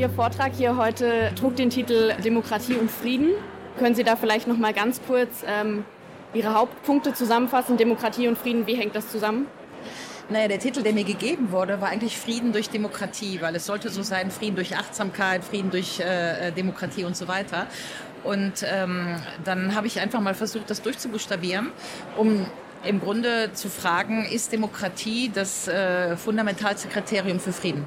Ihr Vortrag hier heute trug den Titel Demokratie und Frieden. Können Sie da vielleicht noch mal ganz kurz ähm, Ihre Hauptpunkte zusammenfassen? Demokratie und Frieden, wie hängt das zusammen? Naja, der Titel, der mir gegeben wurde, war eigentlich Frieden durch Demokratie, weil es sollte so sein, Frieden durch Achtsamkeit, Frieden durch äh, äh, Demokratie und so weiter. Und ähm, dann habe ich einfach mal versucht, das durchzubuchstabieren, um im Grunde zu fragen, ist Demokratie das äh, fundamentalste Kriterium für Frieden?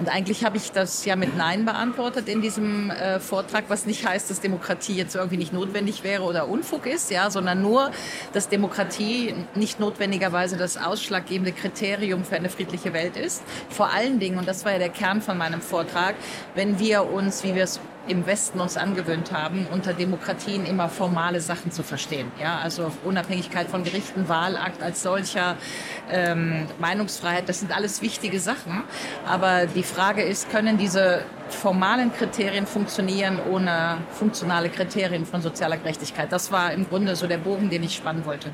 Und eigentlich habe ich das ja mit Nein beantwortet in diesem äh, Vortrag, was nicht heißt, dass Demokratie jetzt irgendwie nicht notwendig wäre oder Unfug ist, ja, sondern nur, dass Demokratie nicht notwendigerweise das ausschlaggebende Kriterium für eine friedliche Welt ist. Vor allen Dingen, und das war ja der Kern von meinem Vortrag, wenn wir uns, wie wir es im Westen uns angewöhnt haben, unter Demokratien immer formale Sachen zu verstehen. Ja, also Unabhängigkeit von Gerichten, Wahlakt als solcher, ähm, Meinungsfreiheit, das sind alles wichtige Sachen. Aber die Frage ist, können diese formalen Kriterien funktionieren ohne funktionale Kriterien von sozialer Gerechtigkeit? Das war im Grunde so der Bogen, den ich spannen wollte.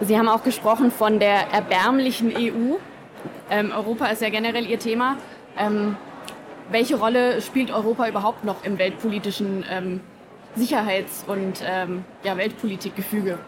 Sie haben auch gesprochen von der erbärmlichen EU. Ähm, Europa ist ja generell Ihr Thema. Ähm, welche Rolle spielt Europa überhaupt noch im weltpolitischen ähm, Sicherheits- und ähm, ja, Weltpolitikgefüge?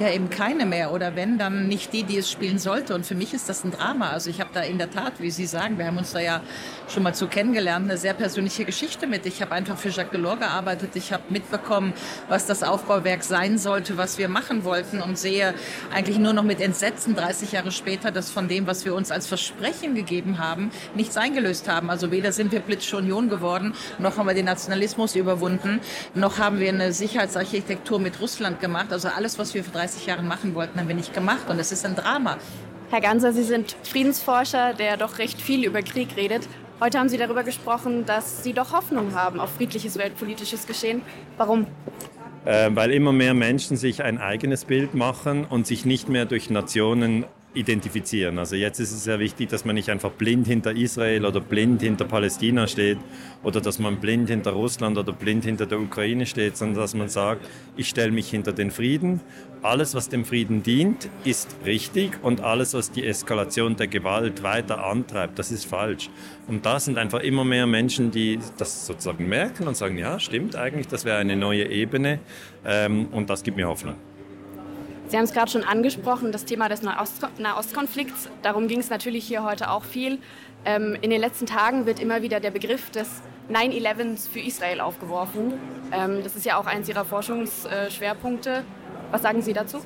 Ja, eben keine mehr. Oder wenn, dann nicht die, die es spielen sollte. Und für mich ist das ein Drama. Also ich habe da in der Tat, wie Sie sagen, wir haben uns da ja schon mal zu kennengelernt, eine sehr persönliche Geschichte mit. Ich habe einfach für Jacques Delors gearbeitet. Ich habe mitbekommen, was das Aufbauwerk sein sollte, was wir machen wollten und sehe eigentlich nur noch mit Entsetzen 30 Jahre später, dass von dem, was wir uns als Versprechen gegeben haben, nichts eingelöst haben. Also weder sind wir politische Union geworden, noch haben wir den Nationalismus überwunden, noch haben wir eine Sicherheitsarchitektur mit Russland gemacht. Also alles, was wir für 30 30 Jahren machen wollten, haben wir nicht gemacht. Und es ist ein Drama. Herr Ganser, Sie sind Friedensforscher, der doch recht viel über Krieg redet. Heute haben Sie darüber gesprochen, dass Sie doch Hoffnung haben auf friedliches weltpolitisches Geschehen. Warum? Äh, weil immer mehr Menschen sich ein eigenes Bild machen und sich nicht mehr durch Nationen identifizieren. Also jetzt ist es sehr wichtig, dass man nicht einfach blind hinter Israel oder blind hinter Palästina steht oder dass man blind hinter Russland oder blind hinter der Ukraine steht, sondern dass man sagt, ich stelle mich hinter den Frieden. Alles, was dem Frieden dient, ist richtig und alles, was die Eskalation der Gewalt weiter antreibt, das ist falsch. Und da sind einfach immer mehr Menschen, die das sozusagen merken und sagen, ja, stimmt eigentlich, das wäre eine neue Ebene ähm, und das gibt mir Hoffnung. Sie haben es gerade schon angesprochen, das Thema des Nahostkonflikts. Darum ging es natürlich hier heute auch viel. Ähm, in den letzten Tagen wird immer wieder der Begriff des 9-11s für Israel aufgeworfen. Ähm, das ist ja auch eins Ihrer Forschungsschwerpunkte. Was sagen Sie dazu?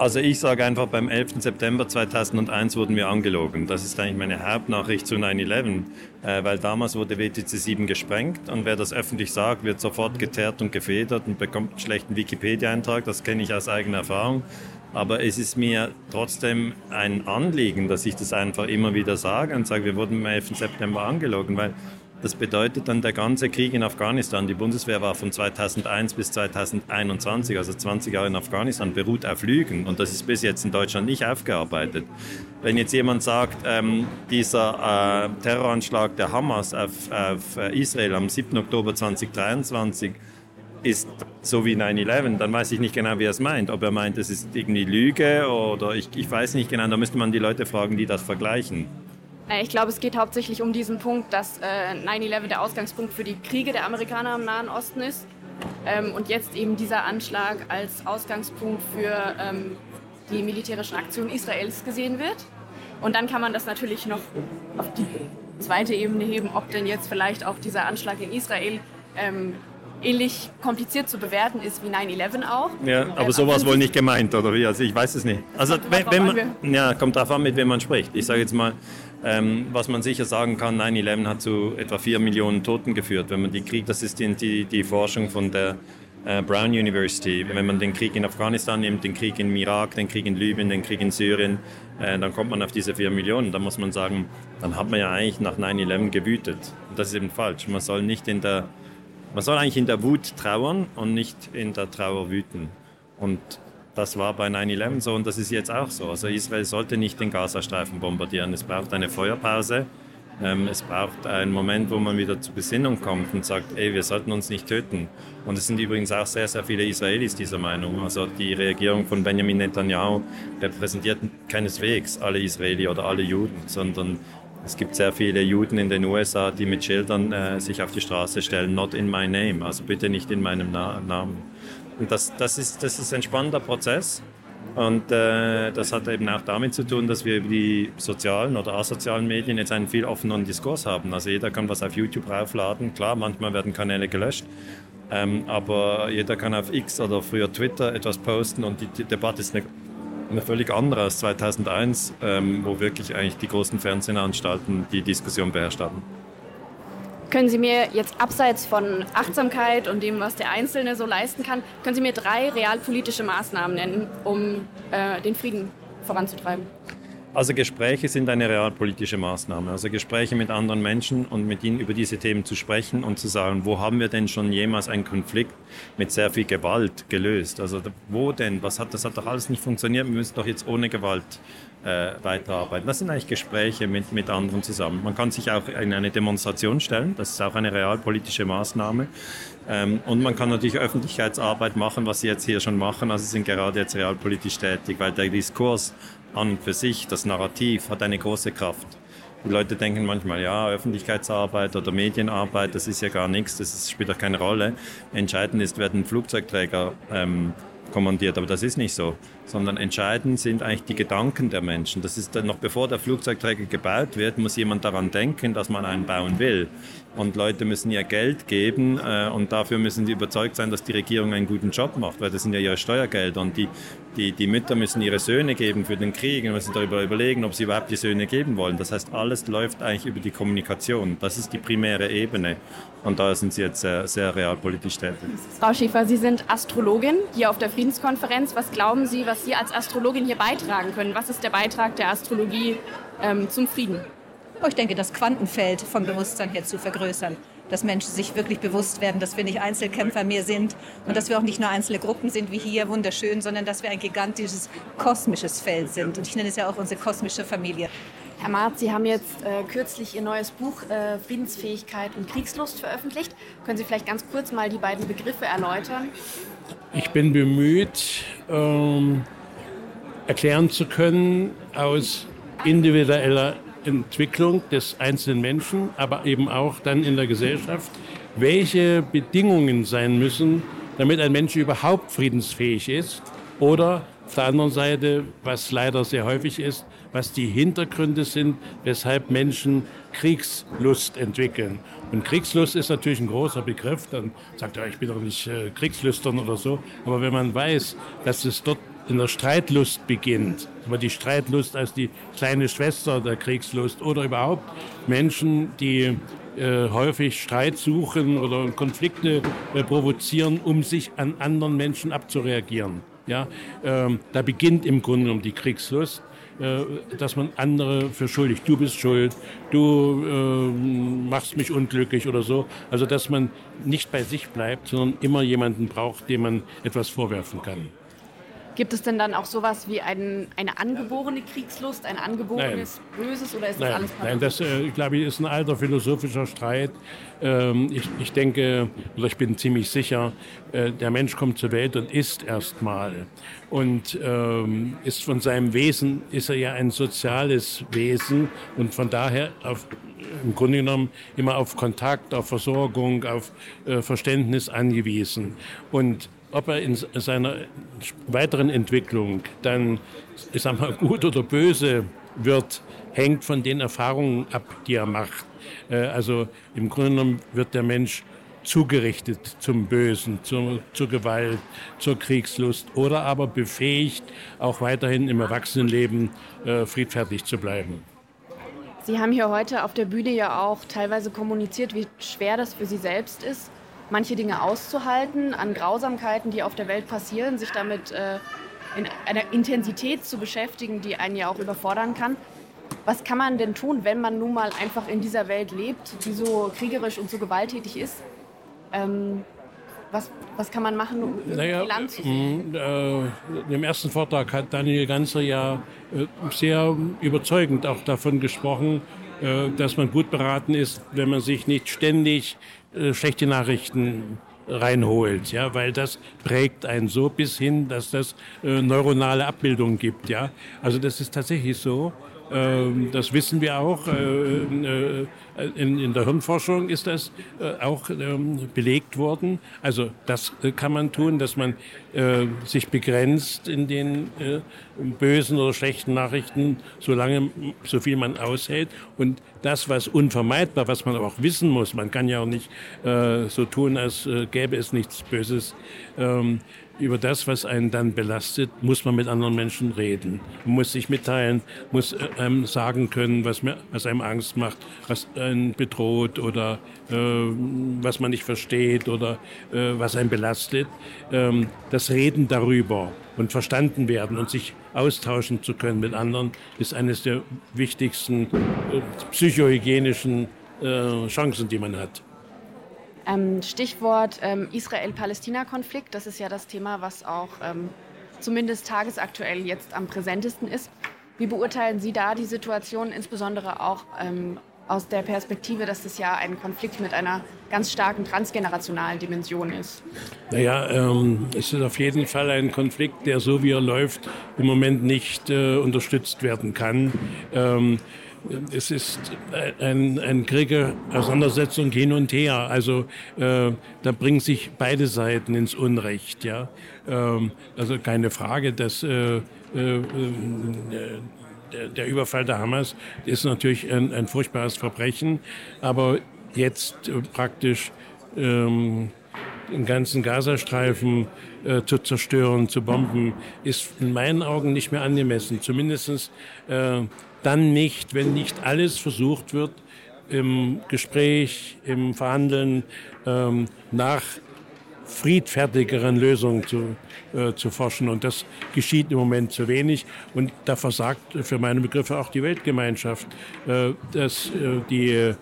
Also ich sage einfach, beim 11. September 2001 wurden wir angelogen. Das ist eigentlich meine Hauptnachricht zu 9-11, äh, weil damals wurde WTC 7 gesprengt und wer das öffentlich sagt, wird sofort geteert und gefedert und bekommt einen schlechten Wikipedia-Eintrag. Das kenne ich aus eigener Erfahrung. Aber es ist mir trotzdem ein Anliegen, dass ich das einfach immer wieder sage und sage, wir wurden am 11. September angelogen, weil das bedeutet dann der ganze Krieg in Afghanistan. Die Bundeswehr war von 2001 bis 2021, also 20 Jahre in Afghanistan, beruht auf Lügen. Und das ist bis jetzt in Deutschland nicht aufgearbeitet. Wenn jetzt jemand sagt, ähm, dieser äh, Terroranschlag der Hamas auf, auf äh, Israel am 7. Oktober 2023 ist so wie 9-11, dann weiß ich nicht genau, wie er es meint. Ob er meint, es ist irgendwie Lüge oder ich, ich weiß nicht genau. Da müsste man die Leute fragen, die das vergleichen. Äh, ich glaube, es geht hauptsächlich um diesen Punkt, dass äh, 9-11 der Ausgangspunkt für die Kriege der Amerikaner im Nahen Osten ist. Ähm, und jetzt eben dieser Anschlag als Ausgangspunkt für ähm, die militärischen Aktionen Israels gesehen wird. Und dann kann man das natürlich noch auf die zweite Ebene heben, ob denn jetzt vielleicht auch dieser Anschlag in Israel ähm, ähnlich kompliziert zu bewerten ist wie 9-11 auch. Ja, aber ähm, sowas wohl nicht gemeint, oder wie? Also ich weiß es nicht. Also wenn, wenn man, ja, kommt darauf an, mit wem man spricht. Ich sage jetzt mal, ähm, was man sicher sagen kann, 9-11 hat zu etwa 4 Millionen Toten geführt. Wenn man die Krieg, das ist die, die Forschung von der äh, Brown University. Wenn man den Krieg in Afghanistan nimmt, den Krieg im Irak, den Krieg in Libyen, den Krieg in Syrien, äh, dann kommt man auf diese 4 Millionen. Da muss man sagen, dann hat man ja eigentlich nach 9-11 gewütet. Und das ist eben falsch. Man soll nicht in der, man soll eigentlich in der Wut trauern und nicht in der Trauer wüten. Und das war bei 9-11 so und das ist jetzt auch so. Also Israel sollte nicht den Gazastreifen bombardieren. Es braucht eine Feuerpause. Ähm, es braucht einen Moment, wo man wieder zur Besinnung kommt und sagt, ey, wir sollten uns nicht töten. Und es sind übrigens auch sehr, sehr viele Israelis dieser Meinung. Also die Regierung von Benjamin Netanyahu repräsentiert keineswegs alle Israeli oder alle Juden, sondern Es gibt sehr viele Juden in den USA, die mit Schildern äh, sich auf die Straße stellen, not in my name, also bitte nicht in meinem Na Namen. Und das, das, ist, das ist ein spannender Prozess. Und äh, das hat eben auch damit zu tun, dass wir über die sozialen oder asozialen Medien jetzt einen viel offeneren Diskurs haben. Also jeder kann was auf YouTube raufladen. Klar, manchmal werden Kanäle gelöscht. Ähm, aber jeder kann auf X oder früher Twitter etwas posten und die, die Debatte ist eine, eine, völlig andere als 2001, ähm, wo wirklich eigentlich die großen Fernsehanstalten die Diskussion beherrscht haben. Können Sie mir jetzt abseits von Achtsamkeit und dem, was der Einzelne so leisten kann, können Sie mir drei realpolitische Maßnahmen nennen, um äh, den Frieden voranzutreiben? Also Gespräche sind eine realpolitische Maßnahme. Also Gespräche mit anderen Menschen und mit ihnen über diese Themen zu sprechen und zu sagen, wo haben wir denn schon jemals einen Konflikt mit sehr viel Gewalt gelöst? Also wo denn? Was hat, das hat doch alles nicht funktioniert. Wir müssen doch jetzt ohne Gewalt äh, weiterarbeiten. Das sind eigentlich Gespräche mit, mit anderen zusammen. Man kann sich auch in eine Demonstration stellen. Das ist auch eine realpolitische Maßnahme. Ähm, und man kann natürlich Öffentlichkeitsarbeit machen, was Sie jetzt hier schon machen. Also Sie sind gerade jetzt realpolitisch tätig, weil der Diskurs an und für sich, das Narrativ hat eine große Kraft. Die Leute denken manchmal, ja, Öffentlichkeitsarbeit oder Medienarbeit, das ist ja gar nichts, das spielt auch keine Rolle. Entscheidend ist, werden Flugzeugträger ähm, kommandiert, aber das ist nicht so, sondern entscheidend sind eigentlich die Gedanken der Menschen. Das ist dann noch bevor der Flugzeugträger gebaut wird, muss jemand daran denken, dass man einen bauen will. Und Leute müssen ihr Geld geben äh, und dafür müssen sie überzeugt sein, dass die Regierung einen guten Job macht, weil das sind ja ihre Steuergelder und die, die, die Mütter müssen ihre Söhne geben für den Krieg und müssen darüber überlegen, ob sie überhaupt die Söhne geben wollen. Das heißt, alles läuft eigentlich über die Kommunikation. Das ist die primäre Ebene und da sind sie jetzt sehr, sehr realpolitisch tätig. Frau Schäfer, Sie sind Astrologin hier auf der Friedenskonferenz. Was glauben Sie, was Sie als Astrologin hier beitragen können? Was ist der Beitrag der Astrologie ähm, zum Frieden? Oh, ich denke, das Quantenfeld vom Bewusstsein hier zu vergrößern. Dass Menschen sich wirklich bewusst werden, dass wir nicht Einzelkämpfer mehr sind und dass wir auch nicht nur einzelne Gruppen sind wie hier, wunderschön, sondern dass wir ein gigantisches kosmisches Feld sind. Und ich nenne es ja auch unsere kosmische Familie. Herr Marz, Sie haben jetzt äh, kürzlich Ihr neues Buch äh, Friedensfähigkeit und Kriegslust veröffentlicht. Können Sie vielleicht ganz kurz mal die beiden Begriffe erläutern? Ich bin bemüht, ähm, erklären zu können aus individueller Entwicklung des einzelnen Menschen, aber eben auch dann in der Gesellschaft, welche Bedingungen sein müssen, damit ein Mensch überhaupt friedensfähig ist oder auf der anderen Seite, was leider sehr häufig ist, was die Hintergründe sind, weshalb Menschen Kriegslust entwickeln. Und Kriegslust ist natürlich ein großer Begriff. Dann sagt er, ich bin doch nicht äh, kriegslüstern oder so. Aber wenn man weiß, dass es dort in der Streitlust beginnt, aber die Streitlust als die kleine Schwester der Kriegslust oder überhaupt Menschen, die äh, häufig Streit suchen oder Konflikte äh, provozieren, um sich an anderen Menschen abzureagieren. Ja, ähm, da beginnt im Grunde um die Kriegslust, dass man andere für schuldig, du bist schuld, du äh, machst mich unglücklich oder so. Also dass man nicht bei sich bleibt, sondern immer jemanden braucht, dem man etwas vorwerfen kann. Gibt es denn dann auch sowas wie ein, eine angeborene Kriegslust, ein angeborenes Nein. Böses oder ist das Nein. alles Nein, das äh, glaube ich, ist ein alter philosophischer Streit. Ähm, ich, ich, denke, oder ich bin ziemlich sicher, äh, der Mensch kommt zur Welt und ist erstmal. Und ähm, ist von seinem Wesen, ist er ja ein soziales Wesen und von daher auf, im Grunde genommen immer auf Kontakt, auf Versorgung, auf äh, Verständnis angewiesen. Und ob er in seiner weiteren Entwicklung dann, ich sag mal, gut oder böse wird, hängt von den Erfahrungen ab, die er macht. Äh, also im Grunde genommen wird der Mensch zugerichtet zum Bösen, zur, zur Gewalt, zur Kriegslust oder aber befähigt, auch weiterhin im Erwachsenenleben äh, friedfertig zu bleiben. Sie haben hier heute auf der Bühne ja auch teilweise kommuniziert, wie schwer das für Sie selbst ist manche Dinge auszuhalten, an Grausamkeiten, die auf der Welt passieren, sich damit äh, in einer Intensität zu beschäftigen, die einen ja auch überfordern kann. Was kann man denn tun, wenn man nun mal einfach in dieser Welt lebt, die so kriegerisch und so gewalttätig ist? Ähm, was, was kann man machen, um naja, Land zu sehen? Äh, Im ersten Vortrag hat Daniel Ganzer ja äh, sehr überzeugend auch davon gesprochen, dass man gut beraten ist, wenn man sich nicht ständig äh, schlechte Nachrichten reinholt, ja, weil das prägt einen so bis hin, dass das äh, neuronale Abbildungen gibt, ja. Also das ist tatsächlich so. Ähm, das wissen wir auch. Äh, äh, in, in der Hirnforschung ist das äh, auch ähm, belegt worden. Also das kann man tun, dass man sich begrenzt in den bösen oder schlechten Nachrichten, solange so viel man aushält. Und das, was unvermeidbar, was man auch wissen muss, man kann ja auch nicht so tun, als gäbe es nichts Böses. Ähm, über das, was einen dann belastet, muss man mit anderen Menschen reden. Man muss sich mitteilen, muss äh, einem sagen können, was, mir, was einem Angst macht, was einen bedroht oder äh, was man nicht versteht oder äh, was einen belastet. Ähm, das Reden darüber und verstanden werden und sich austauschen zu können mit anderen, ist eines der wichtigsten äh, psychohygienischen äh, Chancen, die man hat. Ähm, Stichwort ähm, Israel-Palästina-Konflikt, das ist ja das Thema, was auch ähm, zumindest tagesaktuell jetzt am präsentesten ist. Wie beurteilen Sie da die Situation, insbesondere auch ähm, aus der Perspektive, dass das ja ein Konflikt mit einer ganz starken transgenerationalen Dimension ist? Naja, ähm, es ist auf jeden Fall ein Konflikt, der so wie er läuft im Moment nicht äh, unterstützt werden kann. Ähm, es ist ein, ein Kriege, Auseinandersetzung hin und her. Also äh, da bringen sich beide Seiten ins Unrecht. Ja? Ähm, also keine Frage, dass äh, äh, der, der, Überfall der Hamas ist natürlich ein, ein furchtbares Verbrechen, aber jetzt äh, praktisch ähm, den ganzen Gazastreifen äh, zu zerstören, zu bomben, ist in meinen Augen nicht mehr angemessen. Zumindest äh, dann nicht, wenn nicht alles versucht wird, im Gespräch, im Verhandeln ähm, nach friedfertigeren Lösungen zu, äh, zu forschen. Und das geschieht im Moment zu wenig. Und da versagt für meine Begriffe auch die Weltgemeinschaft, äh, dass äh, die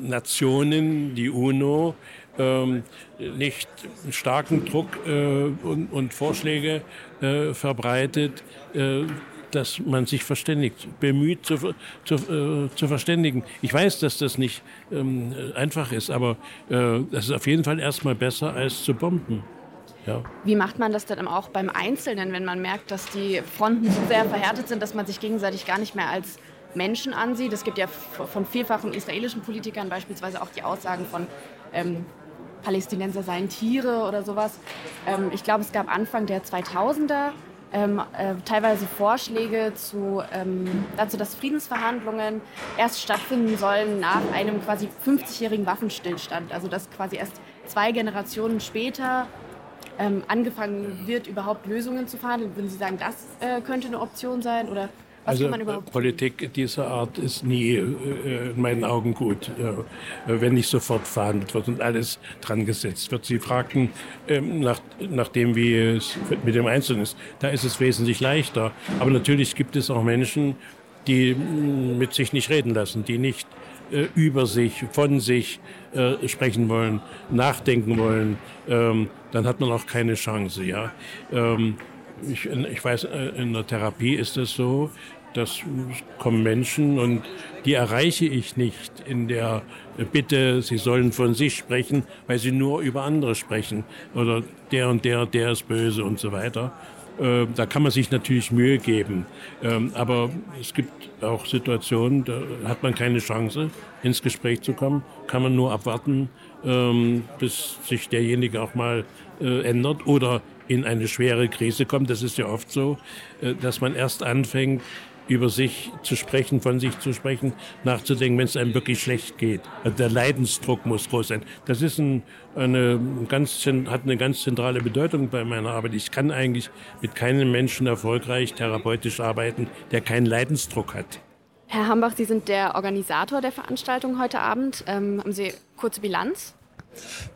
Nationen, die UNO, ähm, nicht starken Druck äh, und, und, Vorschläge äh, verbreitet, äh, dass man sich verständigt, bemüht zu, zu, äh, zu verständigen. Ich weiß, dass das nicht ähm, einfach ist, aber äh, das ist auf jeden Fall erstmal besser als zu bomben. Ja. Wie macht man das denn auch beim Einzelnen, wenn man merkt, dass die Fronten so sehr verhärtet sind, dass man sich gegenseitig gar nicht mehr als Menschen ansieht? Es gibt ja von vielfachen israelischen Politikern beispielsweise auch die Aussagen von ähm, Palästinenser seien Tiere oder sowas. Ähm, ich glaube, es gab Anfang der 2000er ähm, äh, teilweise Vorschläge zu, ähm, dazu, dass Friedensverhandlungen erst stattfinden sollen nach einem quasi 50-jährigen Waffenstillstand. Also dass quasi erst zwei Generationen später ähm, angefangen wird, überhaupt Lösungen zu verhandeln. Würden Sie sagen, das äh, könnte eine Option sein? Oder was also Politik dieser Art ist nie äh, in meinen Augen gut, ja, wenn nicht sofort verhandelt wird und alles dran gesetzt wird. Sie fragten ähm, nach, nach dem, wie es mit dem Einzelnen ist. Da ist es wesentlich leichter. Aber natürlich gibt es auch Menschen, die mm, mit sich nicht reden lassen, die nicht äh, über sich, von sich äh, sprechen wollen, nachdenken wollen. Ähm, dann hat man auch keine Chance. Ja. Ähm, ich, ich, weiß, äh, in der Therapie ist es so, das kommen Menschen und die erreiche ich nicht in der Bitte, sie sollen von sich sprechen, weil sie nur über andere sprechen oder der und der, der ist böse und so weiter. Äh, da kann man sich natürlich Mühe geben. Ähm, aber es gibt auch Situationen, da hat man keine Chance, ins Gespräch zu kommen. Kann man nur abwarten, ähm, bis sich derjenige auch mal äh, ändert oder in eine schwere Krise kommt. Das ist ja oft so, äh, dass man erst anfängt, über sich zu sprechen, von sich zu sprechen, nachzudenken, wenn es einem wirklich schlecht geht. Also der Leidensdruck muss groß sein. Das ist ein, eine ganz, hat eine ganz zentrale Bedeutung bei meiner Arbeit. Ich kann eigentlich mit keinem Menschen erfolgreich therapeutisch arbeiten, der keinen Leidensdruck hat. Herr Hambach, Sie sind der Organisator der Veranstaltung heute Abend. Ähm, haben Sie kurze Bilanz?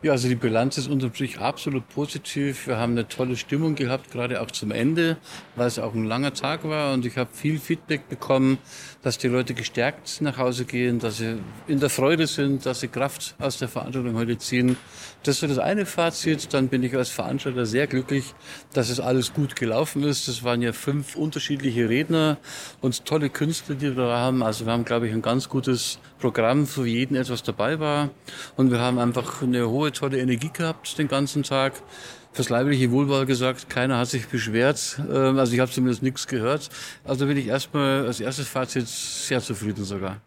Ja, also die Bilanz ist unterm Strich absolut positiv. Wir haben eine tolle Stimmung gehabt, gerade auch zum Ende, weil es auch ein langer Tag war und ich habe viel Feedback bekommen, dass die Leute gestärkt nach Hause gehen, dass sie in der Freude sind, dass sie Kraft aus der Veranstaltung heute ziehen. Das ist das eine Fazit. Dann bin ich als Veranstalter sehr glücklich, dass es alles gut gelaufen ist. Das waren ja fünf unterschiedliche Redner und tolle Künstler, die wir da haben. Also wir haben, glaube ich, ein ganz gutes Programm, für jeden etwas dabei war. Und wir haben einfach eine hohe, tolle Energie gehabt den ganzen Tag. Fürs leibliche Wohlwahl gesagt, keiner hat sich beschwert. Ähm, also ich habe zumindest nichts gehört. Also bin ich erstmal als erstes Fazit sehr zufrieden sogar.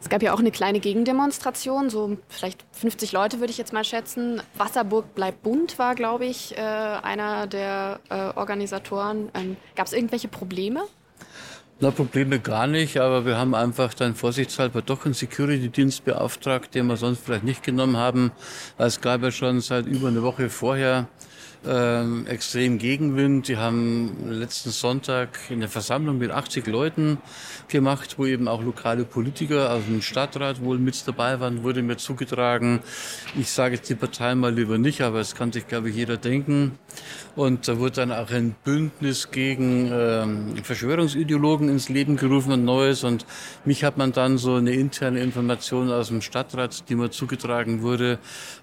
Es gab ja auch eine kleine Gegendemonstration, so vielleicht 50 Leute würde ich jetzt mal schätzen. Wasserburg bleibt bunt war, glaube ich, äh, einer der äh, Organisatoren. Ähm, gab es irgendwelche Probleme? Na, Probleme gar nicht, aber wir haben einfach dann vorsichtshalber doch einen Security-Dienst beauftragt, den wir sonst vielleicht nicht genommen haben. Es gab ja schon seit über eine Woche vorher ähm, extrem Gegenwind. Die haben letzten Sonntag eine Versammlung mit 80 Leuten gemacht, wo eben auch lokale Politiker aus dem Stadtrat wohl mit dabei waren, wurde mir zugetragen. Ich sage jetzt die Partei mal lieber nicht, aber es kann sich, glaube ich, jeder denken. Und da wurde dann auch ein Bündnis gegen ähm, Verschwörungsideologen ins Leben gerufen, ein neues. Und mich hat man dann so eine interne Information aus dem Stadtrat, die mir zugetragen wurde.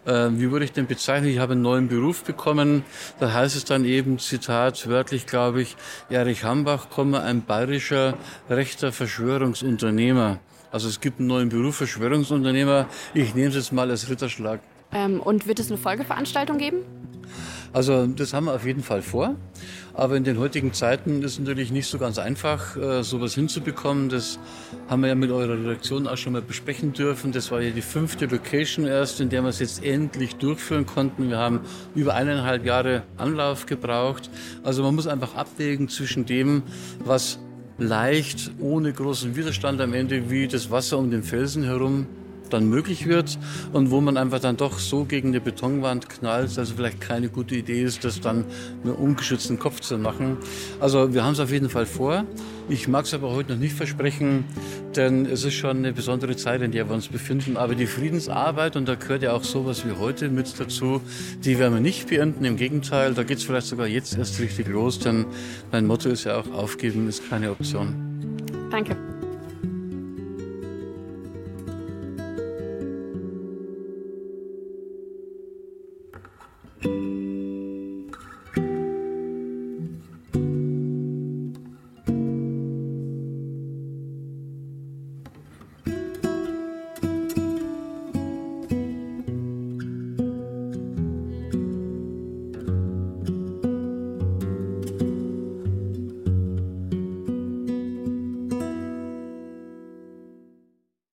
Äh, wie würde ich denn bezeichnen? Ich habe einen neuen Beruf bekommen. Da heißt es dann eben, Zitat, wörtlich glaube ich, Erich Hambach, ein bayerischer rechter Verschwörungsunternehmer. Also es gibt einen neuen Beruf, Verschwörungsunternehmer. Ich nehme es jetzt mal als Ritterschlag. Ähm, und wird es eine Folgeveranstaltung geben? Also das haben wir auf jeden Fall vor. Aber in den heutigen Zeiten ist es natürlich nicht so ganz einfach, äh, sowas hinzubekommen. Das haben wir ja mit eurer Redaktion auch schon mal besprechen dürfen. Das war ja die fünfte Location erst, in der wir es jetzt endlich durchführen konnten. Wir haben über eineinhalb Jahre Anlauf gebraucht. Also man muss einfach abwägen zwischen dem, was leicht, ohne großen Widerstand am Ende wie das Wasser um den Felsen herum dann möglich wird und wo man einfach dann doch so gegen die Betonwand knallt, also vielleicht keine gute Idee ist, das dann mit ungeschützten Kopf zu machen. Also wir haben es auf jeden Fall vor. Ich mag es aber heute noch nicht versprechen, denn es ist schon eine besondere Zeit, in der wir uns befinden. Aber die Friedensarbeit, und da gehört ja auch sowas wie heute mit dazu, die werden wir nicht beenden. Im Gegenteil, da geht es vielleicht sogar jetzt erst richtig los, denn mein Motto ist ja auch, aufgeben ist keine Option. Danke.